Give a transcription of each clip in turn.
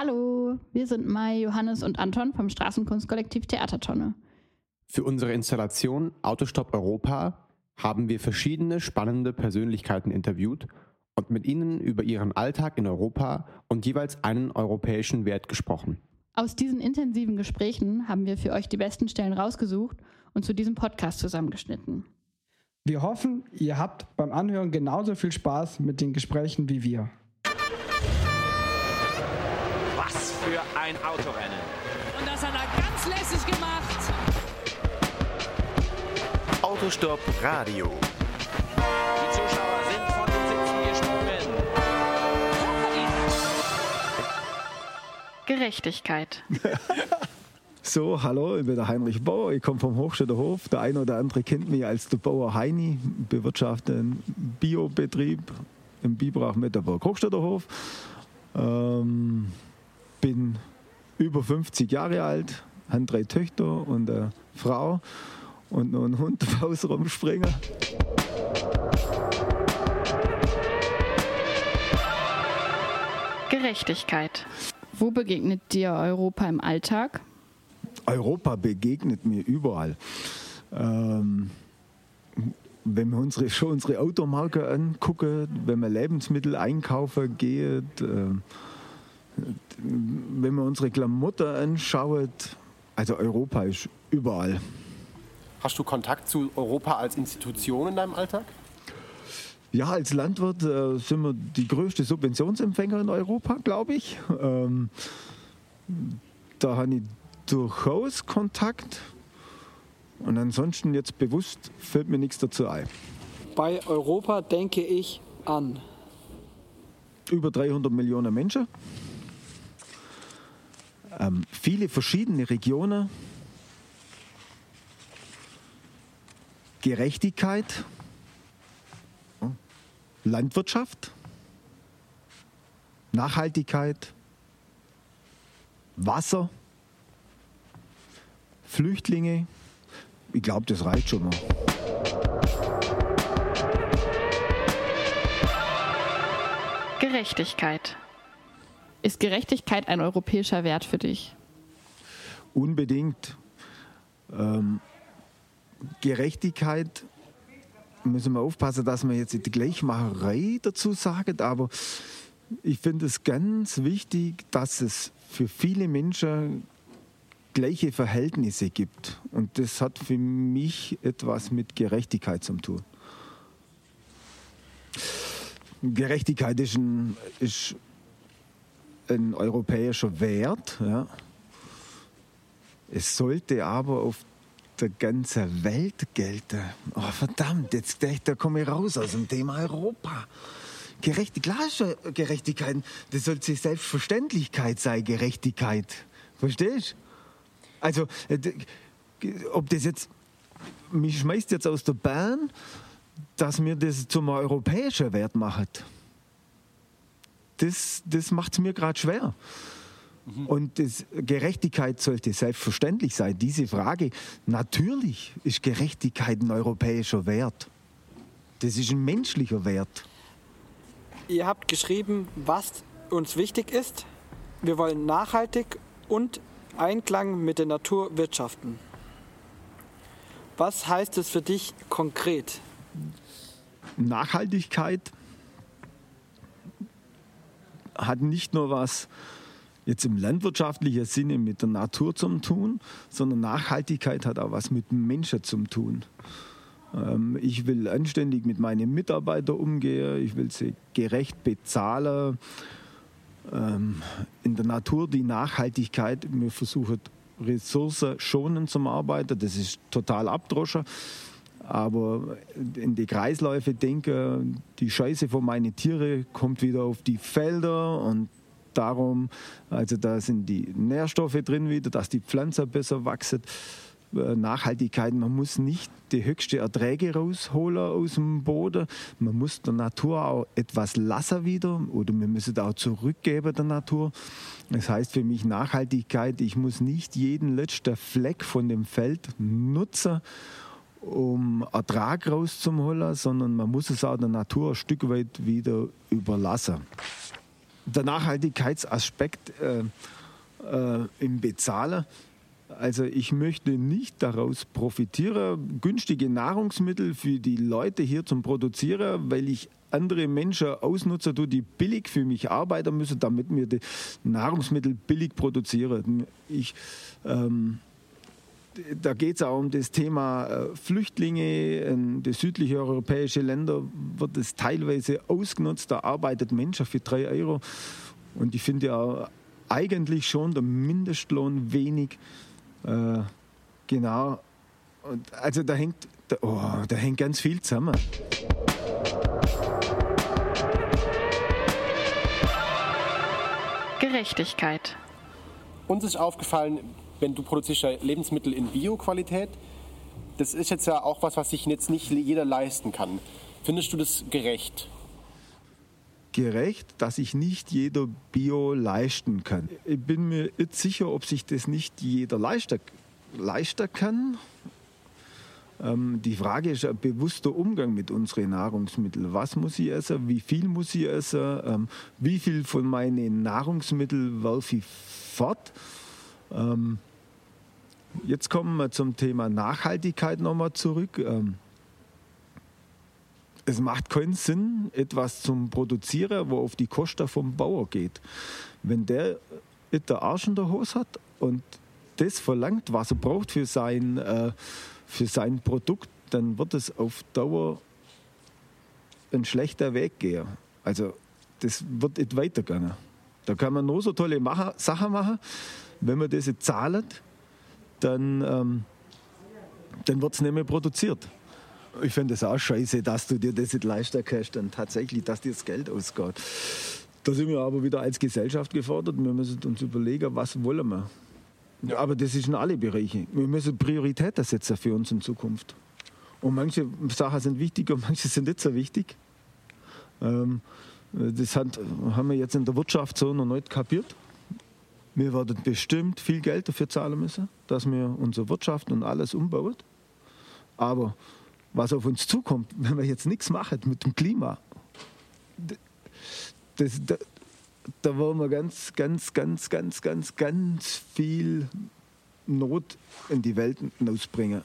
Hallo, wir sind Mai, Johannes und Anton vom Straßenkunstkollektiv Theatertonne. Für unsere Installation Autostopp Europa haben wir verschiedene spannende Persönlichkeiten interviewt und mit ihnen über ihren Alltag in Europa und jeweils einen europäischen Wert gesprochen. Aus diesen intensiven Gesprächen haben wir für euch die besten Stellen rausgesucht und zu diesem Podcast zusammengeschnitten. Wir hoffen, ihr habt beim Anhören genauso viel Spaß mit den Gesprächen wie wir. Für ein Autorennen. Und das hat er ganz lässig gemacht. Autostopp Radio. Die Zuschauer sind von den Sitzen gesprungen. Gerechtigkeit. So, hallo, ich bin der Heinrich Bauer, ich komme vom Hochstädter Hof. Der eine oder andere kennt mich als der Bauer Heini, bewirtschafte einen Biobetrieb im Biberach Metterburg Hochstädter Hof. Ähm, bin über 50 Jahre alt, habe drei Töchter und eine Frau und noch einen Hund im Haus rumspringen. Gerechtigkeit. Wo begegnet dir Europa im Alltag? Europa begegnet mir überall. Ähm, wenn wir unsere, schon unsere Automarke angucken, wenn wir Lebensmittel einkaufen gehen, äh, wenn man unsere Klamotten anschaut, also Europa ist überall. Hast du Kontakt zu Europa als Institution in deinem Alltag? Ja, als Landwirt äh, sind wir die größte Subventionsempfänger in Europa, glaube ich. Ähm, da habe ich durchaus Kontakt. Und ansonsten jetzt bewusst fällt mir nichts dazu ein. Bei Europa denke ich an. Über 300 Millionen Menschen ähm, viele verschiedene Regionen, Gerechtigkeit, Landwirtschaft, Nachhaltigkeit, Wasser, Flüchtlinge. Ich glaube, das reicht schon mal. Gerechtigkeit. Ist Gerechtigkeit ein europäischer Wert für dich? Unbedingt. Ähm, Gerechtigkeit müssen wir aufpassen, dass man jetzt die Gleichmacherei dazu sagt, aber ich finde es ganz wichtig, dass es für viele Menschen gleiche Verhältnisse gibt. Und das hat für mich etwas mit Gerechtigkeit zu tun. Gerechtigkeit ist, ein, ist ein europäischer Wert. Ja. Es sollte aber auf der ganzen Welt gelten. Oh, verdammt, jetzt da komme ich raus aus dem Thema Europa. Gerechtigkeit, klar ist Gerechtigkeit, das sollte Selbstverständlichkeit sein, Gerechtigkeit. Verstehst? Also, äh, ob das jetzt, mich schmeißt jetzt aus der Bahn, dass mir das zum europäischen Wert macht das, das macht es mir gerade schwer. Mhm. Und das, Gerechtigkeit sollte selbstverständlich sein. Diese Frage, natürlich ist Gerechtigkeit ein europäischer Wert. Das ist ein menschlicher Wert. Ihr habt geschrieben, was uns wichtig ist. Wir wollen nachhaltig und Einklang mit der Natur wirtschaften. Was heißt es für dich konkret? Nachhaltigkeit hat nicht nur was jetzt im landwirtschaftlichen Sinne mit der Natur zu tun, sondern Nachhaltigkeit hat auch was mit Menschen zu tun. Ähm, ich will anständig mit meinen Mitarbeitern umgehen, ich will sie gerecht bezahlen. Ähm, in der Natur die Nachhaltigkeit, wir versuchen ressourcenschonend zu arbeiten, das ist total abdroschen aber in die Kreisläufe denke, die Scheiße von meinen Tieren kommt wieder auf die Felder und darum, also da sind die Nährstoffe drin wieder, dass die Pflanze besser wachsen. Äh, Nachhaltigkeit, man muss nicht die höchste Erträge rausholen aus dem Boden, man muss der Natur auch etwas lassen wieder oder wir müssen auch zurückgeben der Natur. Das heißt für mich Nachhaltigkeit, ich muss nicht jeden letzten Fleck von dem Feld nutzen um Ertrag rauszuholen, sondern man muss es auch der Natur ein Stück weit wieder überlassen. der Nachhaltigkeitsaspekt äh, äh, im Bezahlen. Also ich möchte nicht daraus profitieren, günstige Nahrungsmittel für die Leute hier zum Produzieren, weil ich andere Menschen ausnutzen, die billig für mich arbeiten müssen, damit wir die Nahrungsmittel billig produzieren. Ich, ähm, da geht es auch um das Thema äh, Flüchtlinge. In die südlichen europäischen Länder wird es teilweise ausgenutzt. Da arbeitet Menschen für drei Euro. Und ich finde ja eigentlich schon der Mindestlohn wenig. Äh, genau. Und also da hängt, da, oh, da hängt ganz viel zusammen. Gerechtigkeit. Uns ist aufgefallen, wenn du produzierst ja Lebensmittel in Bio-Qualität, das ist jetzt ja auch was, was sich jetzt nicht jeder leisten kann. Findest du das gerecht? Gerecht, dass sich nicht jeder Bio leisten kann. Ich bin mir nicht sicher, ob sich das nicht jeder leisten, leisten kann. Ähm, die Frage ist ein bewusster Umgang mit unseren Nahrungsmitteln. Was muss ich essen? Wie viel muss ich essen? Ähm, wie viel von meinen Nahrungsmitteln werfe ich fort? Ähm, jetzt kommen wir zum Thema Nachhaltigkeit nochmal zurück. Ähm, es macht keinen Sinn, etwas zum Produzieren, wo auf die Kosten vom Bauer geht. Wenn der der Arsch in der Hose hat und das verlangt, was er braucht für sein, äh, für sein Produkt, dann wird es auf Dauer ein schlechter Weg gehen. Also das wird nicht weitergehen. Da kann man nur so tolle Sachen machen. Wenn man das zahlt, dann, ähm, dann wird es nicht mehr produziert. Ich finde es auch scheiße, dass du dir das nicht leisten kannst und tatsächlich, dass dir das Geld ausgeht. Da sind wir aber wieder als Gesellschaft gefordert. Wir müssen uns überlegen, was wollen wir. Ja. Aber das ist in alle Bereiche. Wir müssen Prioritäten setzen für uns in Zukunft. Und manche Sachen sind wichtig und manche sind nicht so wichtig. Ähm, das haben wir jetzt in der Wirtschaft so noch nicht kapiert. Wir werden bestimmt viel Geld dafür zahlen müssen, dass wir unsere Wirtschaft und alles umbauen. Aber was auf uns zukommt, wenn wir jetzt nichts machen mit dem Klima, das, das, da wollen wir ganz, ganz, ganz, ganz, ganz, ganz viel Not in die Welt hinausbringen.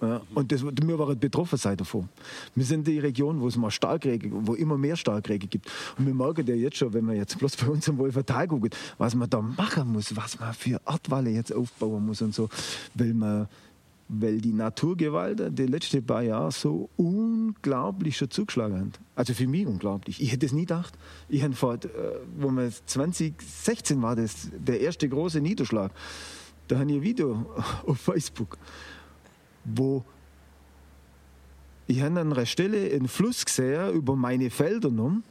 Ja, und das, wir waren betroffen sein davon. Wir sind die Region, wo es mal Starkregen, wo immer mehr Starkregen gibt. Und wir merken ja jetzt schon, wenn man jetzt bloß bei uns im Wolfertal guckt, was man da machen muss, was man für Erdwalle jetzt aufbauen muss und so, weil man weil die Naturgewalt die letzten paar Jahre so unglaublich schon zugeschlagen hat. Also für mich unglaublich. Ich hätte es nie gedacht. Ich habe vor, äh, wo man 2016 war das der erste große Niederschlag. Da habe ich ein Video auf Facebook wo ich an einer Stelle einen Fluss gesehen über meine Felder genommen.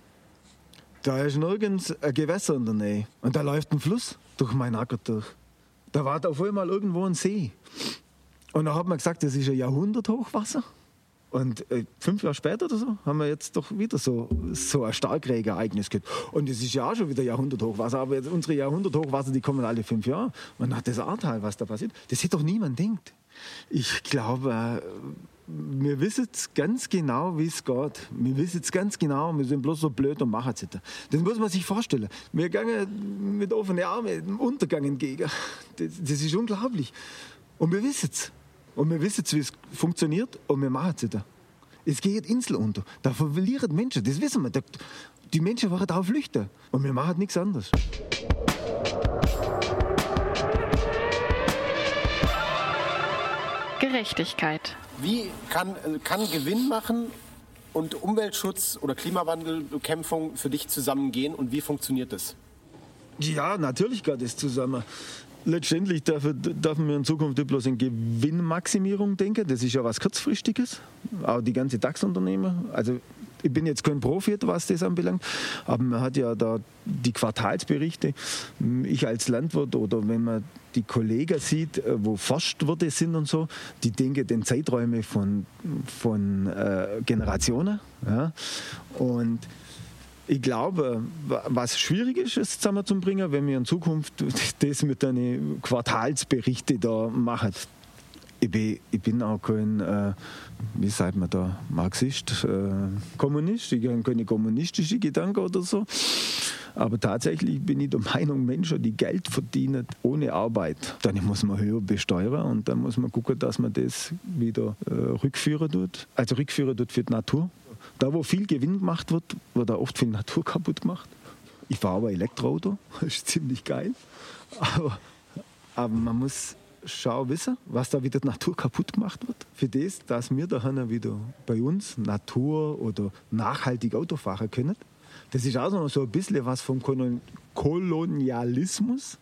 Da ist nirgends ein Gewässer in der Nähe. Und da läuft ein Fluss durch meinen Acker durch. Da war da auf einmal irgendwo ein See. Und dann hat man gesagt, das ist ein Jahrhunderthochwasser. Und äh, fünf Jahre später oder so haben wir jetzt doch wieder so, so ein Starkregenereignis gehabt. Und es ist ja auch schon wieder Jahrhunderthochwasser, aber unsere Jahrhunderthochwasser, die kommen alle fünf Jahre. Und nach das Ahrtal, was da passiert, das hätte doch niemand denkt. Ich glaube, wir wissen ganz genau, wie es geht. Wir wissen ganz genau, wir sind bloß so blöd und machen es nicht. Das muss man sich vorstellen. Wir gehen mit offenen Armen dem Untergang entgegen. Das, das ist unglaublich. Und wir wissen es. Und wir wissen, wie es funktioniert und wir machen es nicht. Es geht Insel unter. Da verlieren Menschen, das wissen wir. Die Menschen waren da flüchten und wir machen nichts anderes. Gerechtigkeit. Wie kann, kann Gewinn machen und Umweltschutz oder Klimawandelbekämpfung für dich zusammengehen und wie funktioniert das? Ja, natürlich geht es zusammen. Letztendlich dürfen wir in Zukunft nicht bloß in Gewinnmaximierung denken. Das ist ja was Kurzfristiges. Auch die ganze DAX-Unternehmen. Also ich bin jetzt kein Profi, was das anbelangt, aber man hat ja da die Quartalsberichte. Ich als Landwirt oder wenn man die Kollegen sieht, äh, wo Forstwirte sind und so, die denken den Zeiträume von, von äh, Generationen. Ja? Und ich glaube, was schwierig ist, es zusammenzubringen, wenn wir in Zukunft das mit den Quartalsberichten da machen. Ich bin, ich bin auch kein, äh, wie sagt man da, Marxist, äh, Kommunist. Ich habe keine kommunistische Gedanken oder so. Aber tatsächlich bin ich der Meinung, Menschen, die Geld verdienen ohne Arbeit, dann muss man höher besteuern und dann muss man gucken, dass man das wieder äh, rückführen tut. Also rückführen tut für die Natur. Da, wo viel Gewinn gemacht wird, wird da oft viel Natur kaputt gemacht. Ich fahre aber Elektroauto, das ist ziemlich geil. Aber, aber man muss schau wissen, was da wieder die Natur kaputt gemacht wird. Für das, dass wir da wieder bei uns Natur oder nachhaltig Auto fahren können. Das ist auch noch so ein bisschen was vom Kolonialismus.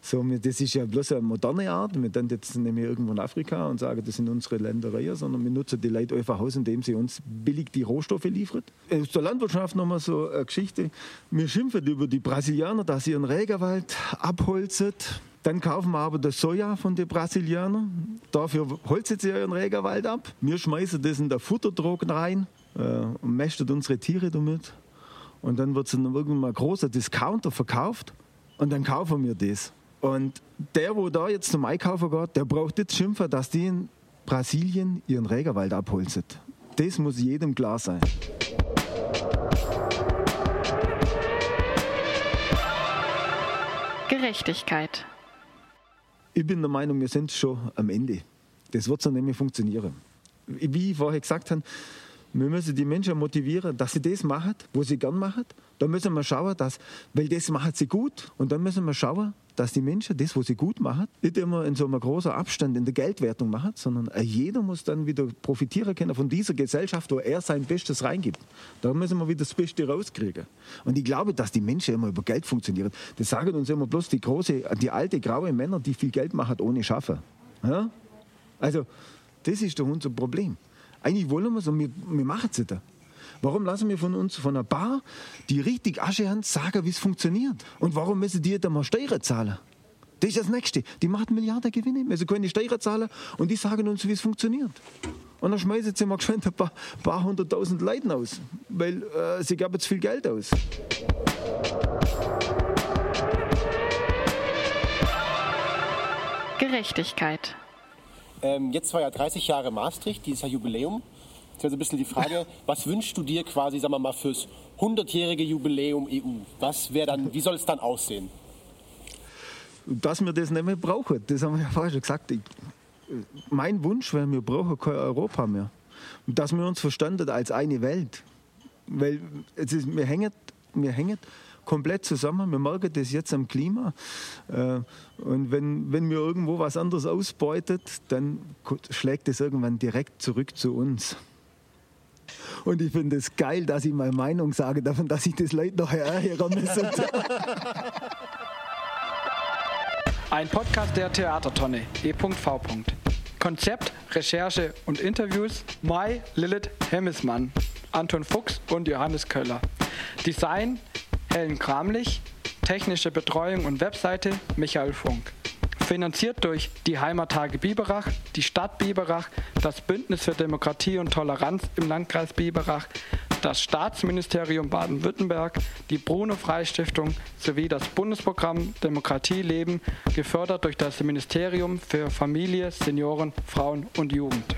So, das ist ja bloß eine moderne Art. Wir dann jetzt nämlich irgendwo in Afrika und sagen, das sind unsere Ländereien, sondern wir nutzen die Leute einfach aus, indem sie uns billig die Rohstoffe liefern. Aus der Landwirtschaft nochmal so eine Geschichte. Wir schimpfen über die Brasilianer, dass sie ihren Regenwald abholzen. Dann kaufen wir aber das Soja von den Brasilianern. Dafür holzen sie ihren Regenwald ab. Wir schmeißen das in der Futterdrogen rein äh, und mästen unsere Tiere damit. Und dann wird es in irgendeinem großer Discounter verkauft und dann kaufen wir das. Und der, wo da jetzt zum Einkaufen geht, der braucht jetzt schimpfen, dass die in Brasilien ihren Regenwald abholzen. Das muss jedem klar sein. Gerechtigkeit. Ich bin der Meinung, wir sind schon am Ende. Das wird so mehr funktionieren. Wie ich vorher gesagt habe, wir müssen die Menschen motivieren, dass sie das machen, was sie gern machen. Da müssen wir schauen, dass, weil das machen sie gut. Und dann müssen wir schauen, dass die Menschen das, was sie gut machen, nicht immer in so einem großen Abstand in der Geldwertung machen, sondern jeder muss dann wieder profitieren können von dieser Gesellschaft, wo er sein Bestes reingibt. Da müssen wir wieder das Beste rauskriegen. Und ich glaube, dass die Menschen immer über Geld funktionieren. Das sagen uns immer bloß die große, die alte graue Männer, die viel Geld machen ohne Schaffen. Ja? Also, das ist doch unser Problem. Eigentlich wollen wir es und wir, wir machen es nicht. Warum lassen wir von uns, von einer Bar, die richtig Asche haben, sagen, wie es funktioniert? Und warum müssen die dann mal Steuern zahlen? Das ist das Nächste. Die machen Milliarden Gewinne, müssen keine Steuern zahlen und die sagen uns, wie es funktioniert. Und dann schmeißen sie mal geschwind ein paar, paar hunderttausend Leuten aus, weil äh, sie geben jetzt viel Geld aus. Gerechtigkeit. Ähm, jetzt war ja 30 Jahre Maastricht, dieses Jubiläum. Wäre so ein bisschen die Frage, was wünschst du dir quasi, sagen wir mal, fürs 100-jährige Jubiläum EU? Was wäre dann, wie soll es dann aussehen? Dass wir das nicht mehr brauchen, das haben wir ja vorher schon gesagt. Ich, mein Wunsch wäre, wir brauchen kein Europa mehr. Dass wir uns verstanden als eine Welt. Weil es ist, wir hängen, wir hängen komplett zusammen. Wir merken das jetzt am Klima. Äh, und wenn, wenn mir irgendwo was anderes ausbeutet, dann schlägt es irgendwann direkt zurück zu uns. Und ich finde es geil, dass ich meine Meinung sage, davon, dass ich das Leute noch ärgern müssen. Ein Podcast der Theatertonne, E.V. Konzept, Recherche und Interviews Mai Lilith Hemmesmann, Anton Fuchs und Johannes Köller. Design Helen Kramlich, technische Betreuung und Webseite Michael Funk. Finanziert durch die Heimattage Biberach, die Stadt Biberach, das Bündnis für Demokratie und Toleranz im Landkreis Biberach, das Staatsministerium Baden-Württemberg, die Bruno-Frei-Stiftung sowie das Bundesprogramm Demokratie leben, gefördert durch das Ministerium für Familie, Senioren, Frauen und Jugend.